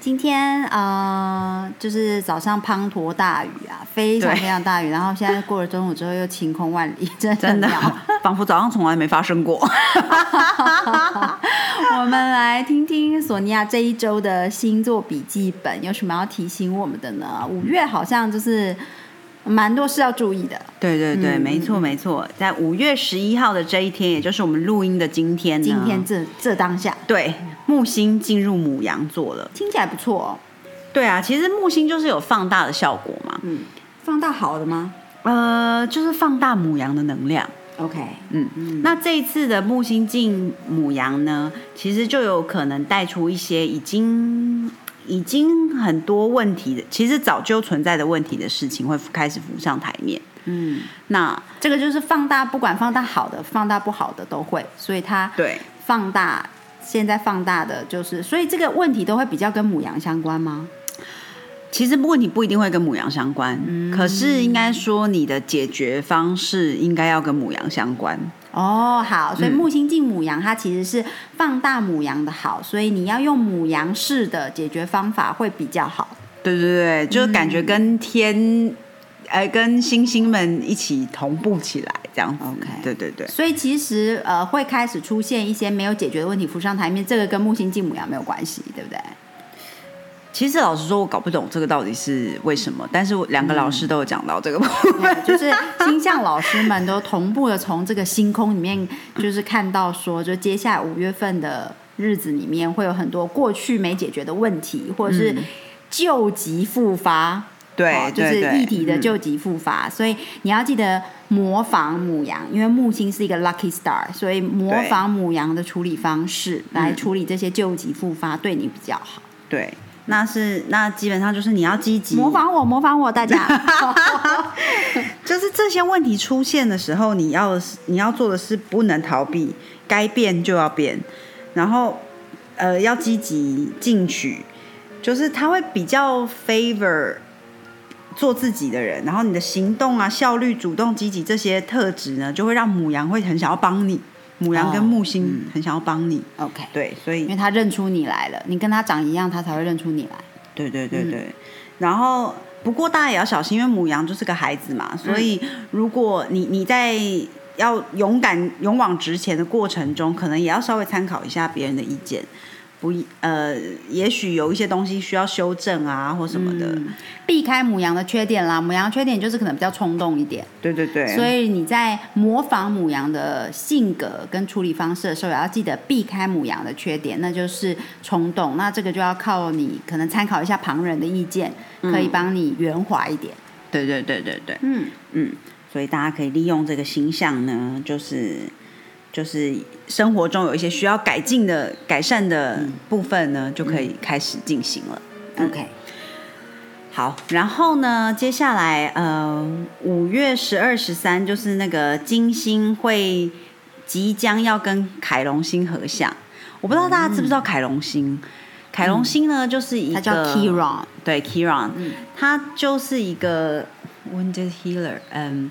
今天呃，就是早上滂沱大雨啊，非常非常大雨，然后现在过了中午之后又晴空万里，真的真的 仿佛早上从来没发生过。我们来听听索尼娅这一周的星座笔记本有什么要提醒我们的呢？五月好像就是蛮多是要注意的。对对对，嗯没错没错，在五月十一号的这一天，也就是我们录音的今天，今天这这当下对木星进入母羊座了。听起来不错哦，对啊，其实木星就是有放大的效果嘛，嗯，放大好的吗呃，就是放大母羊的能量。？OK，嗯嗯，那这一次的木星进母羊呢，其实就有可能带出一些已经已经很多问题的，其实早就存在的问题的事情会开始浮上台面。嗯。那这个就是放大，不管放大好的、放大不好的都会，所以它对，放大现在放大的就是，所以这个问题都会比较跟母羊相关吗？其实问题不一定会跟母羊相关，可是应该说你的解决方式应该要跟母羊相关。哦，好，嗯所以木星进母羊，它其实是放大母羊的好，所以你要用母羊式的解决方法会比较好。对对对，就是感觉跟天，呃，跟星星们一起同步起来，这样子。OK 对对对。所以其实呃会开始出现一些没有解决的问题浮上台面，这个跟木星进母羊没有关系，对不对？其实老实说，我搞不懂这个到底是为什么，但是我两个老师都有讲到这个部分。对就是星象老师们都同步的从这个星空里面，就是看到说，就接下来五月份的日子里面，会有很多过去没解决的问题，或者是旧疾复发。对哦就是对对议题的嗯。旧疾复发，所以你要记得模仿母羊，因为木星是一个 lucky star，所以模仿母羊的处理方式来处理这些旧疾复发，对你比较好。对，那是那基本上就是你要积极。模，仿我，模仿我，大家。就是这些问题出现的时候，你要你要做的是不能逃避，该变就要变，然后呃要积极进取，就是他会比较 favor 做自己的人，然后你的行动啊、效率、主动、积极这些特质呢，就会让母羊会很想要帮你，母羊跟哦木星很想要帮你，OK，对，所以因为他认出你来了，你跟他长一样，他才会认出你来。对对对对，然后不过大家也要小心，因为母羊就是个孩子嘛，所以如果你你在要勇敢勇往直前的过程中，可能也要稍微参考一下别人的意见，不呃，也许有一些东西需要修正啊，或什么的。避开母羊的缺点啦，母羊缺点就是可能比较冲动一点，对对对，所以你在模仿母羊的性格跟处理方式的时候，也要记得避开母羊的缺点，那就是冲动。那这个就要靠你可能参考一下旁人的意见，可以帮你圆滑一点。对对对对对，嗯，嗯，所以大家可以利用这个星象呢，就是就是生活中有一些需要改进的、改善的部分呢，就可以开始进行了。OK，好，然后呢，接下来呃，五月十二、十三就是那个金星会即将要跟凯龙星合相。我不知道大家知不知道凯龙星？凯龙星呢，就是一个它叫 Chiron，对嗯。它就是一个 wounded healer，嗯，呃，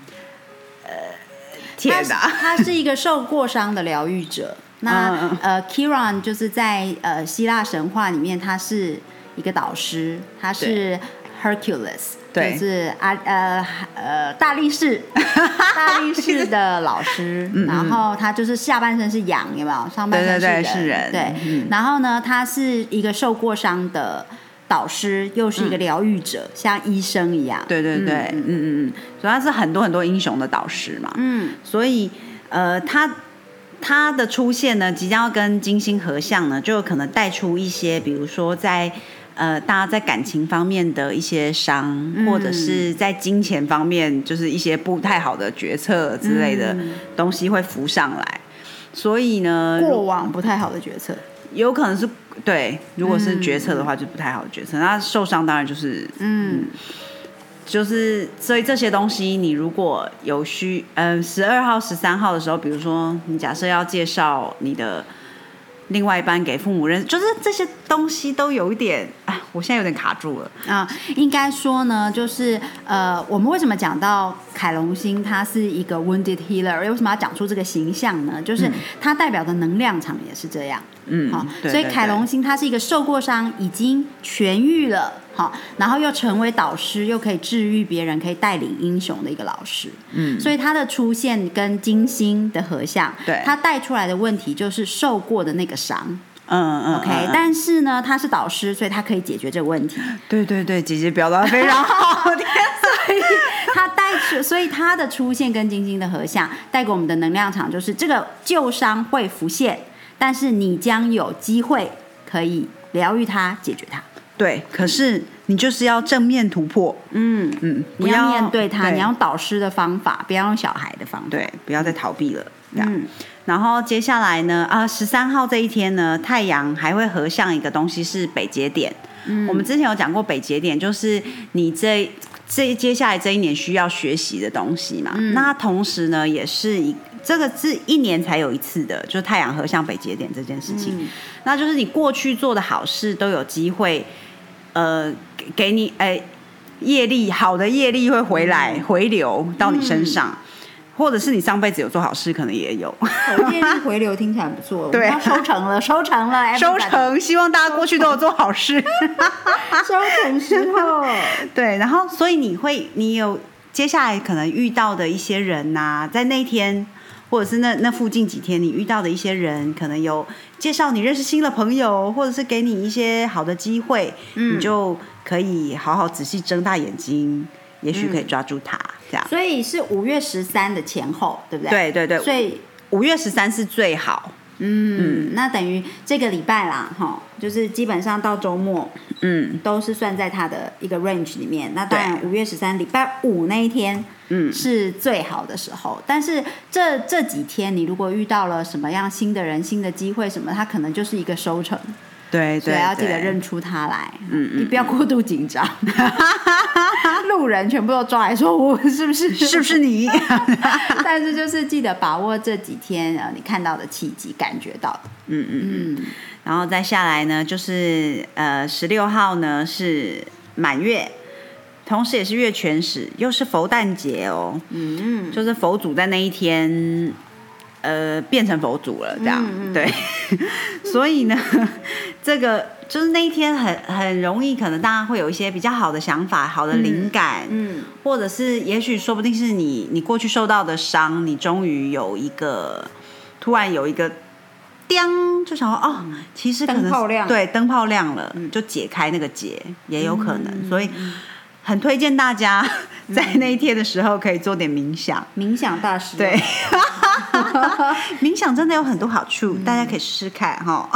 天他哪，他是一个受过伤的疗愈者。那呃，Kiran 就是在呃希腊神话里面，他是一个导师，他是 Hercules，就是啊呃呃大力士，大力士的老师。然后他就是下半身是羊，有没有？上半身对对对是是人对嗯，然后呢，他是一个受过伤的。导师又是一个疗愈者，像医生一样。对对对，嗯嗯嗯，所以他是很多很多英雄的导师嘛，嗯，所以呃，他他的出现呢，即将要跟金星合相呢，就有可能带出一些，比如说在呃，大家在感情方面的一些伤，嗯或者是在金钱方面，就是一些不太好的决策之类的嗯东西会浮上来。所以呢，过往不太好的决策。有可能是对，如果是决策的话，就不太好决策。那受伤当然就是嗯，就是，所以这些东西，你如果有需，嗯、十二号、十三号的时候，比如说你假设要介绍你的另外一半给父母认，就是这些东西都有一点啊，我现在有点卡住了。啊、应该说呢，就是呃，我们为什么讲到凯龙星，它是一个 wounded healer，为什么要讲出这个形象呢？就是它代表的能量场也是这样。嗯好，所以凯龙星它是一个受过伤、已经痊愈了，好，然后又成为导师，又可以治愈别人，可以带领英雄的一个老师。嗯，所以他的出现跟金星的合相，对他带出来的问题就是受过的那个伤。嗯嗯 OK，、嗯但是呢，他是导师，所以他可以解决这个问题。对对对，姐姐表达的非常好。天他带出，所以他的出现跟金星的合相带给我们的能量场就是这个旧伤会浮现，但是你将有机会可以疗愈它，解决它。对，可是你就是要正面突破，嗯，嗯，不你要面对它，对你要用导师的方法，不要用小孩的方法。对，不要再逃避了。这样嗯，然后接下来呢，啊，十三号这一天呢，太阳还会合向一个东西是北节点。嗯我们之前有讲过北节点，就是你这这接下来这一年需要学习的东西嘛。嗯那它同时呢，也是一这个是一年才有一次的，就是太阳合向北节点这件事情。嗯那就是你过去做的好事都有机会，呃，给给你哎、业力好的业力会回来、回流到你身上。或者是你上辈子有做好事，可能也有口业力回流听起来不错，对我们要收成了，收成了，收成。希望大家过去都有做好事。收成时候，对，然后所以你会，你有接下来可能遇到的一些人呐、在那一天或者是那那附近几天，你遇到的一些人，可能有介绍你认识新的朋友，或者是给你一些好的机会，你就可以好好仔细睁大眼睛，也许可以抓住它，这样。所以是五月十三的前后，对不对？对对对，所以五月十三是最好。嗯，那等于这个礼拜啦，哈，就是基本上到周末嗯都是算在它的一个 range 里面。那当然，五月十三礼拜五那一天嗯，是最好的时候。但是这这几天，你如果遇到了什么样新的人、新的机会什么，它可能就是一个收成，对对，所以要记得对认出他来。嗯嗯你不要过度紧张，路人全部都抓来说我是不是是不是你？但是就是记得把握这几天呃你看到的契机，感觉到的。嗯嗯。嗯，然后再下来呢，就是呃十六号呢是满月，同时也是月全食，又是佛诞节哦，嗯，就是佛祖在那一天。呃，变成佛祖了，这样、嗯嗯。对，所以呢，这个就是那一天很很容易，可能大家会有一些比较好的想法、好的灵感，嗯或者是也许说不定是你你过去受到的伤，你终于有一个突然有一个叮，就想说哦，其实可能灯泡亮。对灯泡亮了，就解开那个结也有可能，所以很推荐大家 在那一天的时候可以做点冥想，冥想大师，对，冥想真的有很多好处，大家可以试试看哈。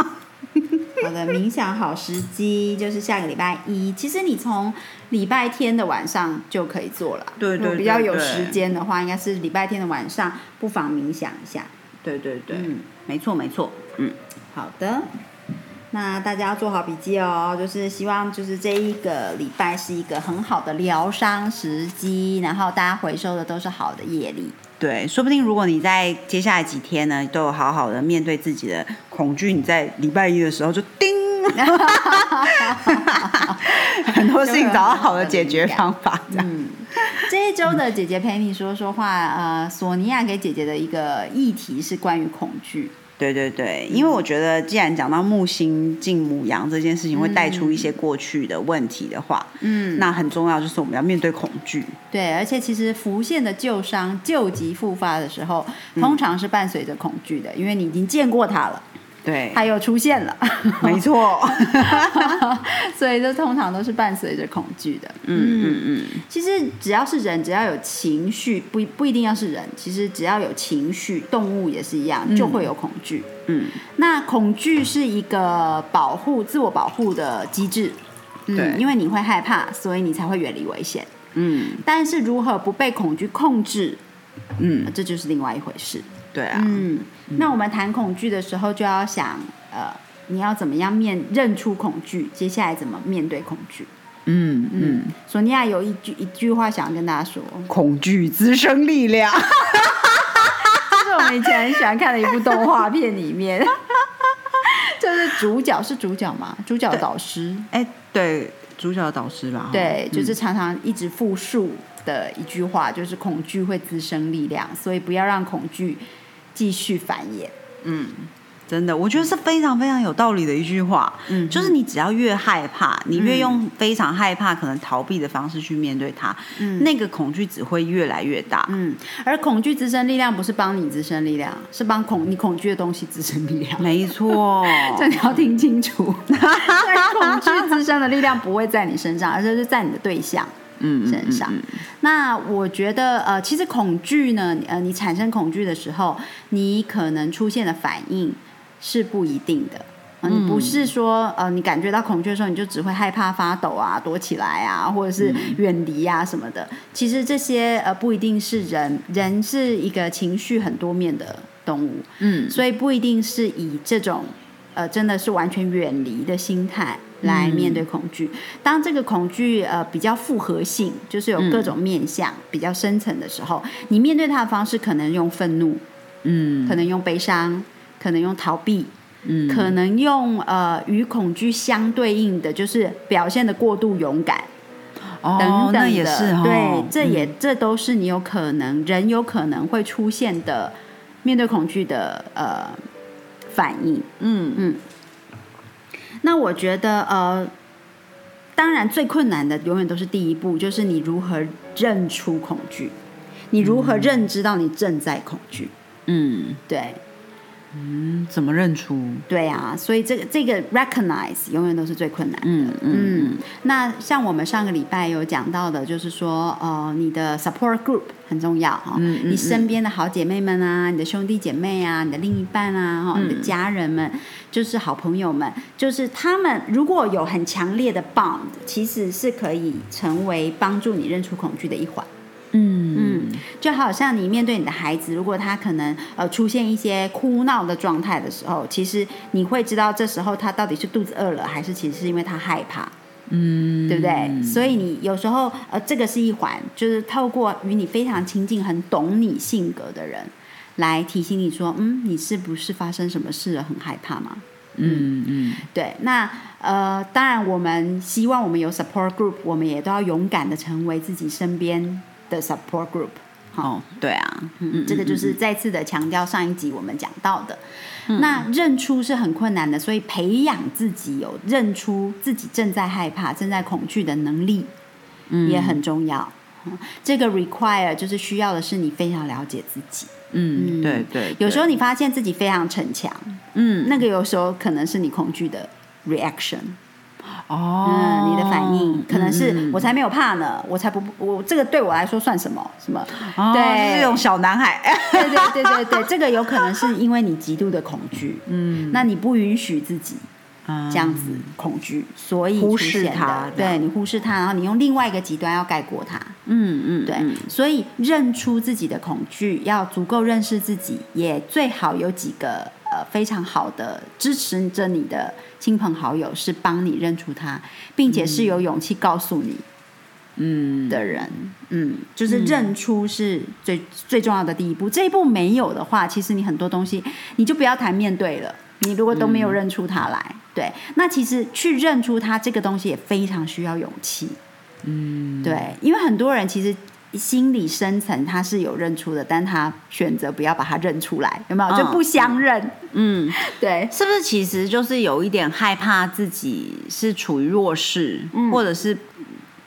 好的，冥想好时机就是下个礼拜一。其实你从礼拜天的晚上就可以做了。对对比较有时间的话，应该是礼拜天的晚上，不妨冥想一下。对对对，嗯，没错没错，嗯，好的。那大家要做好笔记哦，就是希望就是这一个礼拜是一个很好的疗伤时机，然后大家回收的都是好的业力。对，说不定如果你在接下来几天呢，都有好好的面对自己的恐惧，你在礼拜一的时候就叮，很多事情找到好的解决方法，这样。嗯，这一周的姐姐陪你说说话，呃，索尼娅给姐姐的一个议题是关于恐惧。对对对，因为我觉得既然讲到木星进母羊这件事情会带出一些过去的问题的话，嗯，那很重要就是我们要面对恐惧。对，而且其实浮现的旧伤旧疾复发的时候，通常是伴随着恐惧的，因为你已经见过它了，对，它又出现了，没错。所以这通常都是伴随着恐惧的。嗯嗯嗯，其实只要是人，只要有情绪，不不一定要是人，其实只要有情绪，动物也是一样，就会有恐惧。嗯，那恐惧是一个保护、自我保护的机制。嗯对因为你会害怕，所以你才会远离危险。嗯但是如何不被恐惧控制，嗯，这就是另外一回事。对啊，嗯，那我们谈恐惧的时候，就要想，呃，你要怎么样面认出恐惧，接下来怎么面对恐惧。嗯嗯，嗯，索尼娅有一句一句话想要跟大家说，恐惧滋生力量。这是我们以前很喜欢看的一部动画片里面，就是主角是主角嘛，主角导师，哎，对，主角导师吧，对，嗯。就是常常一直复述的一句话，就是恐惧会滋生力量，所以不要让恐惧继续繁衍。嗯真的，我觉得是非常非常有道理的一句话。嗯就是你只要越害怕，你越用非常害怕、可能逃避的方式去面对它，嗯那个恐惧只会越来越大。嗯，而恐惧滋生力量不是帮你滋生力量，是帮恐你恐惧的东西滋生力量。没错，这你要听清楚，恐惧滋生的力量不会在你身上，而是在你的对象嗯身上。那我觉得，呃，其实恐惧呢，呃，你产生恐惧的时候，你可能出现的反应是不一定的。呃你不是说，呃，你感觉到恐惧的时候，你就只会害怕、发抖啊、躲起来啊，或者是远离啊什么的。其实这些呃不一定是人，人是一个情绪很多面的动物。嗯所以不一定是以这种呃真的是完全远离的心态来面对恐惧。当这个恐惧呃比较复合性，就是有各种面向、比较深层的时候，你面对它的方式可能用愤怒，嗯可能用悲伤，可能用逃避。嗯可能用呃与恐惧相对应的，就是表现的过度勇敢，哦，等等也是哦，对，这也、这都是你有可能人有可能会出现的面对恐惧的呃反应。嗯嗯那我觉得呃，当然最困难的永远都是第一步，就是你如何认出恐惧，你如何认知到你正在恐惧。嗯。对嗯，怎么认出？对啊，所以这个这个 recognize 永远都是最困难的。嗯那像我们上个礼拜有讲到的，就是说，呃，你的 support group 很重要哈、嗯嗯你身边的好姐妹们啊，你的兄弟姐妹啊，你的另一半啊，你的家人们，就是好朋友们，就是他们如果有很强烈的 bond，其实是可以成为帮助你认出恐惧的一环。嗯。嗯，就好像你面对你的孩子，如果他可能呃出现一些哭闹的状态的时候，其实你会知道这时候他到底是肚子饿了，还是其实是因为他害怕，嗯，对不对？所以你有时候呃这个是一环，就是透过与你非常亲近、很懂你性格的人来提醒你说，嗯，你是不是发生什么事了，很害怕吗？嗯嗯。对，那呃，当然我们希望我们有 support group，我们也都要勇敢的成为自己身边的 support group。哦，对啊，嗯，这个就是再次的强调上一集我们讲到的。嗯那认出是很困难的，所以培养自己有认出自己正在害怕、正在恐惧的能力，嗯也很重要。嗯这个 require 就是需要的是你非常了解自己。嗯，对对，有时候你发现自己非常逞强，嗯那个有时候可能是你恐惧的 reaction。哦，嗯，你的反应可能是、嗯我才没有怕呢，我才不我这个对我来说算什么？什么？哦对。就是这种小男孩，对对对对对，这个有可能是因为你极度的恐惧，嗯，那你不允许自己这这样子恐惧，所以忽视它对你忽视它，然后你用另外一个极端要盖过它，嗯嗯，对，嗯所以认出自己的恐惧，要足够认识自己，也最好有几个呃非常好的支持着你的亲朋好友，是帮你认出他，并且是有勇气告诉你嗯的人，嗯，就是认出是最、最重要的第一步。这一步没有的话，其实你很多东西你就不要谈面对了。你如果都没有认出他来，对，那其实去认出他这个东西也非常需要勇气。嗯，对，因为很多人其实心理深层他是有认出的，但他选择不要把他认出来，有没有？嗯就不相认。嗯，对，是不是其实就是有一点害怕自己是处于弱势，或者是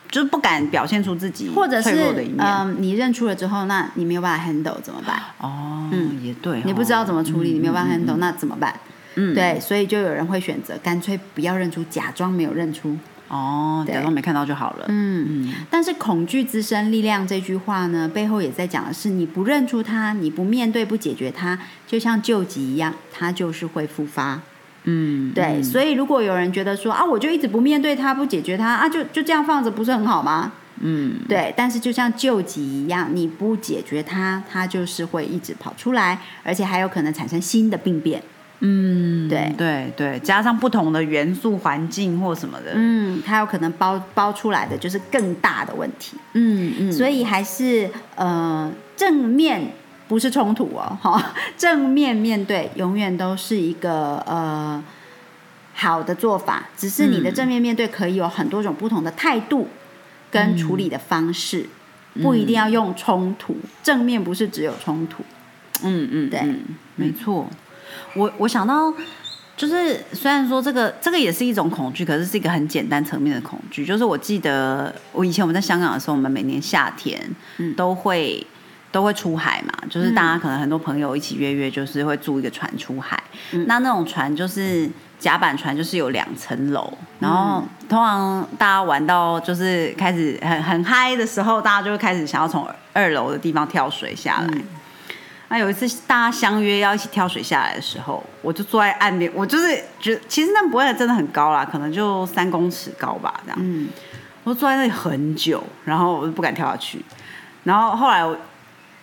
就是不敢表现出自己或者是脆弱的一面？嗯、你认出了之后，那你没有办法 handle 怎么办？哦，嗯也对哦，你不知道怎么处理，你没有办法 handle，、那怎么办？嗯，对，所以就有人会选择干脆不要认出，假装没有认出。哦，假装没看到就好了。嗯，但是恐惧滋生力量这句话呢，背后也在讲的是，你不认出它，你不面对、不解决它，就像救急一样，它就是会复发。嗯，对，所以如果有人觉得说啊，我就一直不面对它、不解决它啊，就就这样放着，不是很好吗？嗯，对，但是就像救急一样，你不解决它，它就是会一直跑出来，而且还有可能产生新的病变。嗯，对对对，加上不同的元素、环境或什么的。嗯，它有可能包包出来的就是更大的问题。嗯嗯，所以还是呃正面不是冲突哦，哈，正面面对永远都是一个呃好的做法，只是你的正面面对可以有很多种不同的态度跟处理的方式，不一定要用冲突。正面不是只有冲突，嗯嗯，对嗯没错。我我想到，就是虽然说这个这个也是一种恐惧，可是是一个很简单层面的恐惧。就是我记得我以前我们在香港的时候，我们每年夏天嗯都会。都会出海嘛，就是大家可能很多朋友一起约约，就是会租一个船出海。嗯那那种船就是甲板船，就是有两层楼，然后通常大家玩到就是开始很很嗨的时候，大家就会开始想要从二楼的地方跳水下来。那有一次大家相约要一起跳水下来的时候，我就坐在岸边，我就是觉得其实那不会真的很高啦，可能就三公尺高吧，这样。嗯我坐在那里很久，然后我就不敢跳下去。然后后来我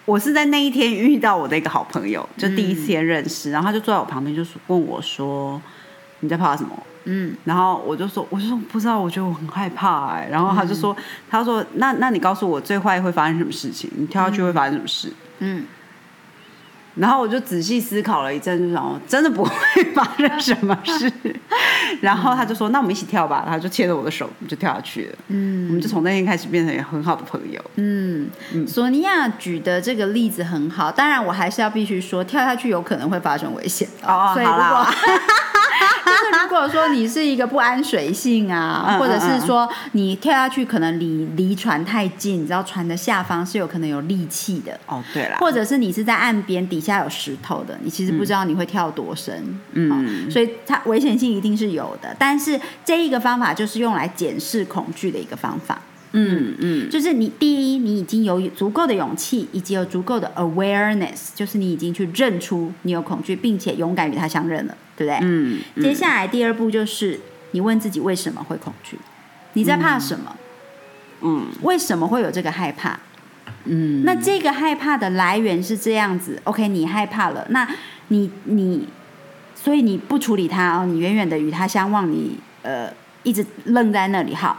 我是在那一天遇到我的一个好朋友，就第一次认识，然后他就坐在我旁边，就说问我说：“你在怕什么？”嗯然后我就说：“我就说不知道，我觉得我很害怕哎、然后他就说：“他说那那你告诉我最坏会发生什么事情？你跳下去会发生什么事？”嗯，然后我就仔细思考了一阵，就想哦真的不会发生什么事。然后他就说：“那我们一起跳吧。”他就牵着我的手，我们就跳下去了。嗯，我们就从那天开始变成很好的朋友。嗯，索尼娅举的这个例子很好，当然我还是要必须说，跳下去有可能会发生危险哦所以如好啦果 就是如果说你是一个不安水性啊，嗯或者是说你跳下去可能离离船太近，你知道船的下方是有可能有利器的，哦，对啦，或者是你是在岸边底下有石头的，你其实不知道你会跳多深，嗯。好所以它危险性一定是有的。但是这一个方法就是用来检视恐惧的一个方法。嗯嗯。就是你第一，你已经有足够的勇气，以及有足够的 awareness，就是你已经去认出你有恐惧，并且勇敢与它相认了，对不对？嗯，接下来第二步就是你问自己为什么会恐惧，你在怕什么？嗯为什么会有这个害怕？嗯，那这个害怕的来源是这样子，OK，你害怕了，那你你，所以你不处理它哦，你远远的与它相望，你呃一直愣在那里。好，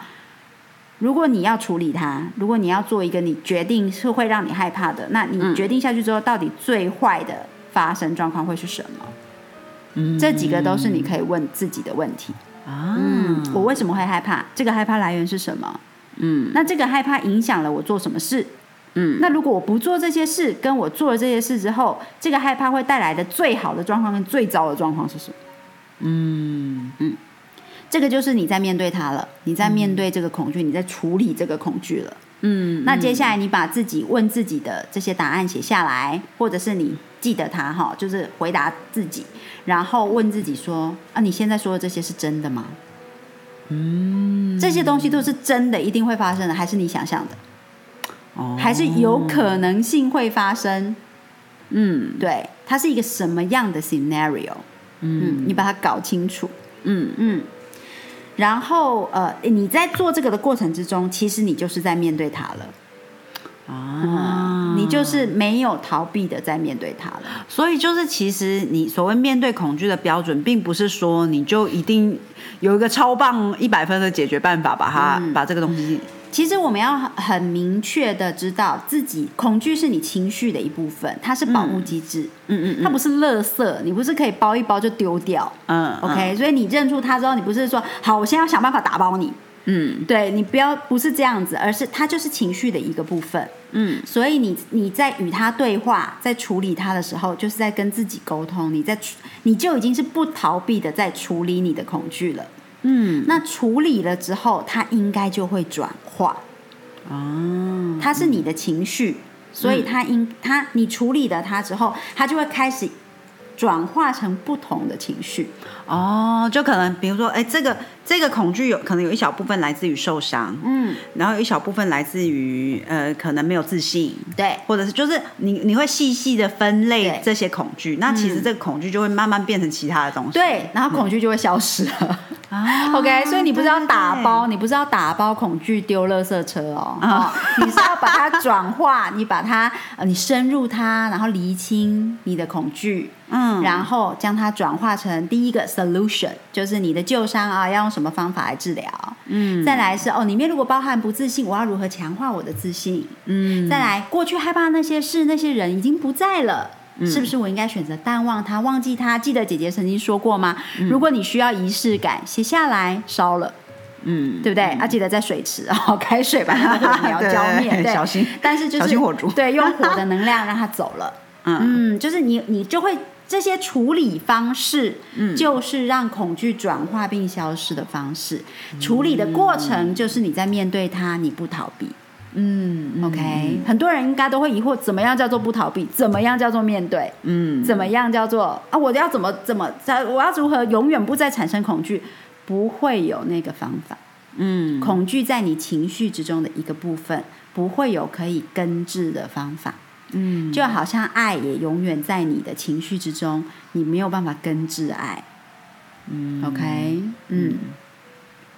如果你要处理它，如果你要做一个你决定是会让你害怕的，那你决定下去之后，到底最坏的发生状况会是什么？嗯这几个都是你可以问自己的问题。啊，嗯，我为什么会害怕？这个害怕来源是什么？嗯那这个害怕影响了我做什么事？嗯那如果我不做这些事，跟我做了这些事之后，这个害怕会带来的最好的状况跟最糟的状况是什么？嗯这个就是你在面对它了，你在面对这个恐惧，你在处理这个恐惧了。嗯，那接下来你把自己问自己的这些答案写下来，或者是你记得它哈，就是回答自己，然后问自己说：啊，你现在说的这些是真的吗？嗯，这些东西都是真的，一定会发生的，还是你想象的？哦还是有可能性会发生？嗯对，它是一个什么样的 scenario？嗯，你把它搞清楚。嗯嗯，然后呃，你在做这个的过程之中，其实你就是在面对它了。啊，你就是没有逃避的在面对它了。所以就是，其实你所谓面对恐惧的标准，并不是说你就一定有一个超棒一百分的解决办法，把它、嗯把这个东西，其实我们要很明确的知道，自己恐惧是你情绪的一部分，它是保护机制，嗯嗯它不是垃圾，你不是可以包一包就丢掉。嗯 OK，、所以你认出它之后，你不是说好，我现在要想办法打包你，嗯对你不要不是这样子，而是它就是情绪的一个部分。嗯所以你你在与他对话，在处理他的时候，就是在跟自己沟通，你在处你就已经是不逃避的在处理你的恐惧了。嗯。那处理了之后，它应该就会转化，哦。它是你的情绪，所以它应它你处理了它之后，它就会开始转化成不同的情绪。哦，就可能比如说，哎，这个这个恐惧有可能有一小部分来自于受伤，嗯，然后有一小部分来自于呃，可能没有自信，对，或者是就是你你会细细的分类这些恐惧，那其实这个恐惧就会慢慢变成其他的东西。对，然后恐惧就会消失。了。啊 OK，所以你不是要打包，对。你不是要打包恐惧丢垃圾车哦，哦你是要把它转化，你把它呃，你深入它，然后厘清你的恐惧，嗯。然后将它转化成第一个 solution，就是你的旧伤啊，要用什么方法来治疗？嗯再来是哦，里面如果包含不自信，我要如何强化我的自信？嗯再来，过去害怕那些事、那些人已经不在了。是不是我应该选择淡忘它，忘记它？记得姐姐曾经说过吗？如果你需要仪式感，写下来烧了。嗯，对不对？啊，记得在水池 哦，开水把它 火苗浇灭，对，小心。但是就是小心火烛，对，用火的能量让它走了。嗯，就是你，你就会这些处理方式，嗯，就是让恐惧转化并消失的方式。处理的过程就是你在面对它，你不逃避。嗯，OK。很多人应该都会疑惑，怎么样叫做不逃避？怎么样叫做面对？嗯，怎么样叫做啊？我要怎么怎么在？我要如何永远不再产生恐惧？不会有那个方法，嗯，恐惧在你情绪之中的一个部分，不会有可以根治的方法，嗯，就好像爱也永远在你的情绪之中，你没有办法根治爱，嗯，OK，嗯，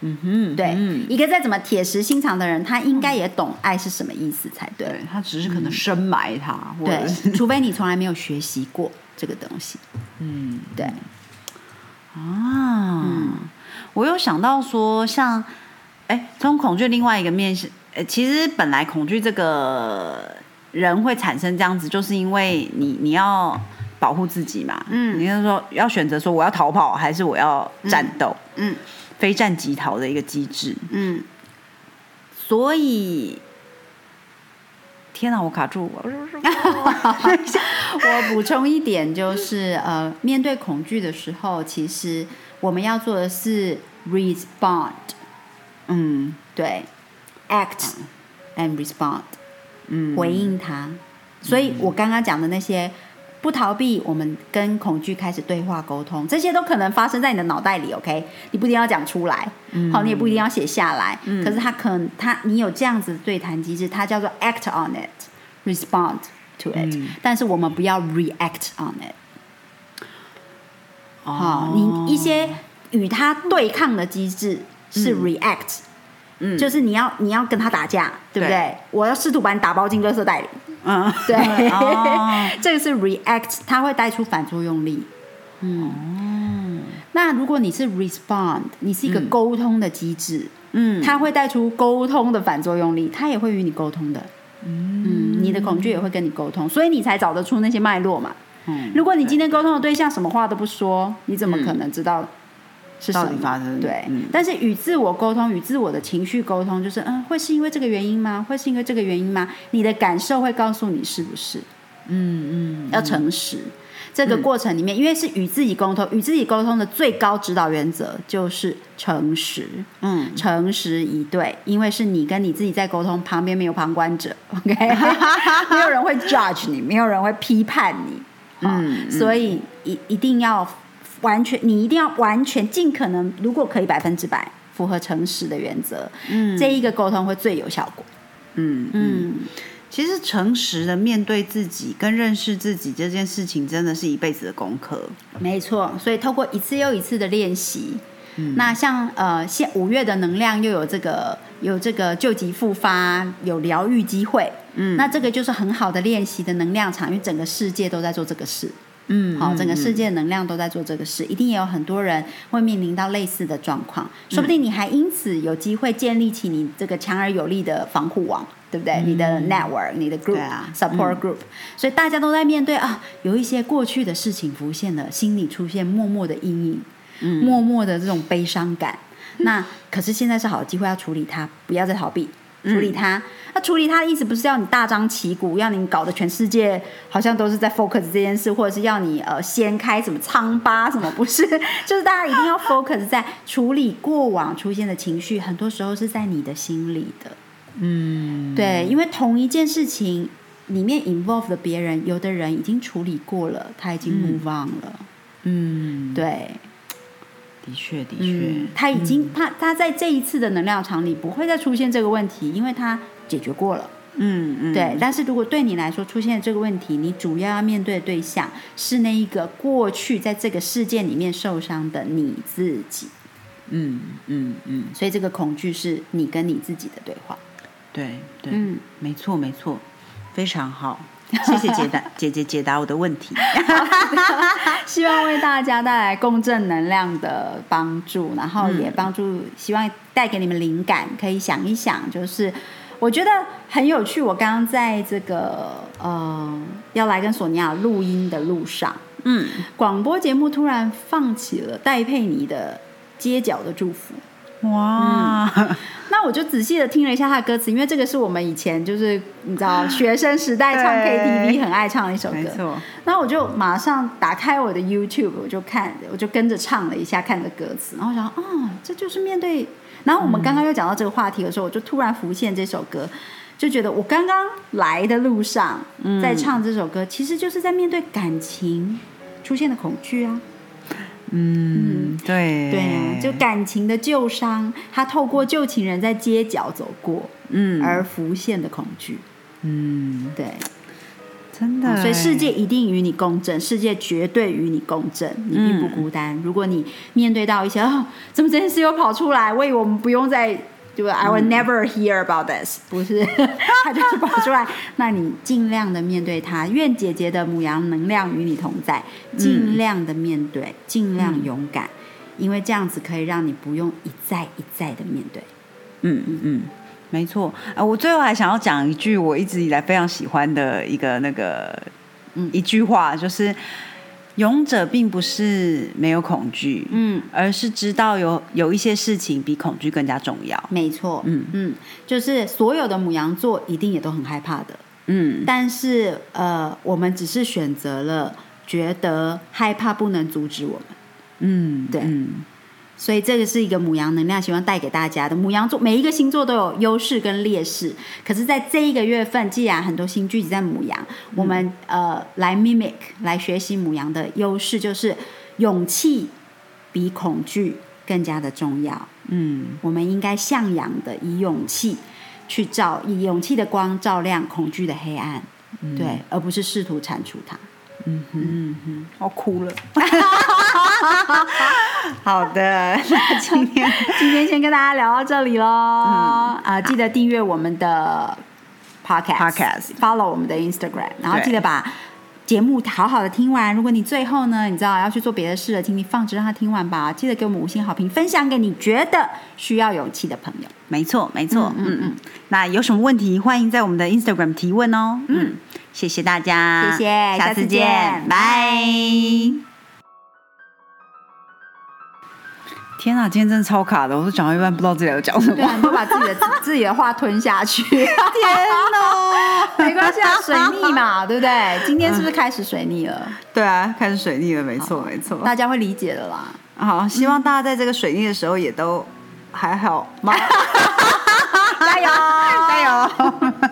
嗯。哼，对，一个再怎么铁石心肠的人，他应该也懂爱是什么意思才对，他只是可能深埋它，对，除非你从来没有学习过这个东西，嗯，对，啊，嗯。我有想到说，像，哎，从恐惧另外一个面向，呃，其实本来恐惧这个人会产生这样子，就是因为你你要保护自己嘛，嗯，你是说要选择说我要逃跑还是我要战斗，嗯，非战即逃的一个机制，嗯，所以，天哪，我卡住我，我补充一点就是，呃，面对恐惧的时候，其实。我们要做的是 respond，嗯，对，act and respond，嗯，回应他。所以我刚刚讲的那些不逃避，我们跟恐惧开始对话沟通，这些都可能发生在你的脑袋里。OK，你不一定要讲出来，好，你也不一定要写下来。可是他可能，他你有这样子的对谈机制，它叫做 act on it，respond to it。但是我们不要 react on it。好，你一些与他对抗的机制是 react，嗯，就是你要你要跟他打架，对不对？我要试图把你打包进垃圾袋里，嗯，对，这个是 react，它会带出反作用力，嗯，那如果你是 respond，你是一个沟通的机制，嗯，它会带出沟通的反作用力，它也会与你沟通的，嗯，你的恐惧也会跟你沟通，所以你才找得出那些脉络嘛。如果你今天沟通的对象什么话都不说，你怎么可能知道是什么发生？对，但是与自我沟通，与自我的情绪沟通，就是嗯，会是因为这个原因吗？会是因为这个原因吗？你的感受会告诉你是不是？嗯嗯，要诚实。这个过程里面，因为是与自己沟通，与自己沟通的最高指导原则就是诚实。嗯，诚实以对，因为是你跟你自己在沟通，旁边没有旁观者，OK？没有人会 judge 你，没有人会批判你。嗯，所以一一定要完全，你一定要完全尽可能，如果可以百分之百符合诚实的原则，嗯，这一个沟通会最有效果。嗯嗯，其实诚实的面对自己跟认识自己这件事情，真的是一辈子的功课。没错，所以透过一次又一次的练习，嗯那像呃，现五月的能量又有这个有这个救急复发，有疗愈机会。嗯，那这个就是很好的练习的能量场，因为整个世界都在做这个事。嗯，好，整个世界能量都在做这个事，一定也有很多人会面临到类似的状况，说不定你还因此有机会建立起你这个强而有力的防护网，对不对？你的 network，你的 group support group，所以大家都在面对啊，有一些过去的事情浮现了，心里出现默默的阴影，默默的这种悲伤感。那可是现在是好机会，要处理它，不要再逃避。处理它，那处理它的意思不是要你大张旗鼓，要你搞得全世界好像都是在 focus 这件事，或者是要你呃掀开什么疮疤什么？不是，就是大家一定要 focus 在处理过往出现的情绪，很多时候是在你的心里的。嗯，对，因为同一件事情里面 involve 的别人，有的人已经处理过了，他已经 move on 了。嗯，对。的确，的确，他已经他他在这一次的能量场里不会再出现这个问题，因为他解决过了。嗯嗯，对。但是如果对你来说出现这个问题，你主要要面对的对象是那一个过去在这个事件里面受伤的你自己。嗯嗯嗯。所以这个恐惧是你跟你自己的对话。对对，嗯，没错没错，非常好。谢谢解答 姐姐解答我的问题，希望为大家带来共振能量的帮助，然后也帮助，希望带给你们灵感，可以想一想，就是我觉得很有趣。我刚刚在这个呃要来跟索尼娅录音的路上，嗯，广播节目突然放起了戴佩妮的《街角的祝福》。哇，那我就仔细的听了一下他的歌词，因为这个是我们以前就是你知道学生时代唱 KTV 很爱唱的一首歌。那我就马上打开我的 YouTube，我就看，我就跟着唱了一下，看着歌词，然后想，哦，这就是面对。然后我们刚刚又讲到这个话题的时候，我就突然浮现这首歌，就觉得我刚刚来的路上在唱这首歌，其实就是在面对感情出现的恐惧啊。嗯，对，对啊，就感情的旧伤，他透过旧情人在街角走过，嗯而浮现的恐惧。嗯，对，真的，所以世界一定与你共振，世界绝对与你共振，你并不孤单。如果你面对到一些哦，怎么这件事又跑出来，我以为我们不用再。就 I will never hear about this，不是，他就是跑出来。那你尽量的面对它，愿姐姐的母羊能量与你同在，尽量的面对，尽量勇敢，因为这样子可以让你不用一再一再的面对。嗯嗯嗯，没错。啊，我最后还想要讲一句我一直以来非常喜欢的一个那个，嗯一句话，就是勇者并不是没有恐惧，嗯，而是知道有有一些事情比恐惧更加重要。没错，嗯。嗯，就是所有的母羊座一定也都很害怕的，嗯。但是呃，我们只是选择了觉得害怕不能阻止我们，嗯，对。嗯所以这个是一个母羊能量，希望带给大家的。母羊座每一个星座都有优势跟劣势，可是在这一个月份，既然很多星聚集在母羊，我们呃来 mimic 来学习母羊的优势，就是勇气比恐惧更加的重要。嗯我们应该向阳的以勇气去照，以勇气的光照亮恐惧的黑暗，对，而不是试图铲除它。嗯嗯嗯，我哭了。好的，那今天 今天先跟大家聊到这里喽，啊、记得订阅我们的 podcast Podcast follow 我们的 Instagram，然后对记得把节目好好的听完。如果你最后呢，你知道要去做别的事了，请你放着让他听完吧。记得给我们五星好评，分享给你觉得需要勇气的朋友。没错没错，嗯嗯嗯。那有什么问题，欢迎在我们的 Instagram 提问哦。嗯，谢谢大家，谢谢下次见见，拜。天啊，今天真的超卡的，我都讲到一半不知道自己要讲什么。对啊，你就把自己的 自己的话吞下去。天哪！没关系啊，水逆嘛，对不对？今天是不是开始水逆了？对啊，开始水逆了，没错没错。大家会理解的啦。好，希望大家在这个水逆的时候也都还好吗？加油，加油！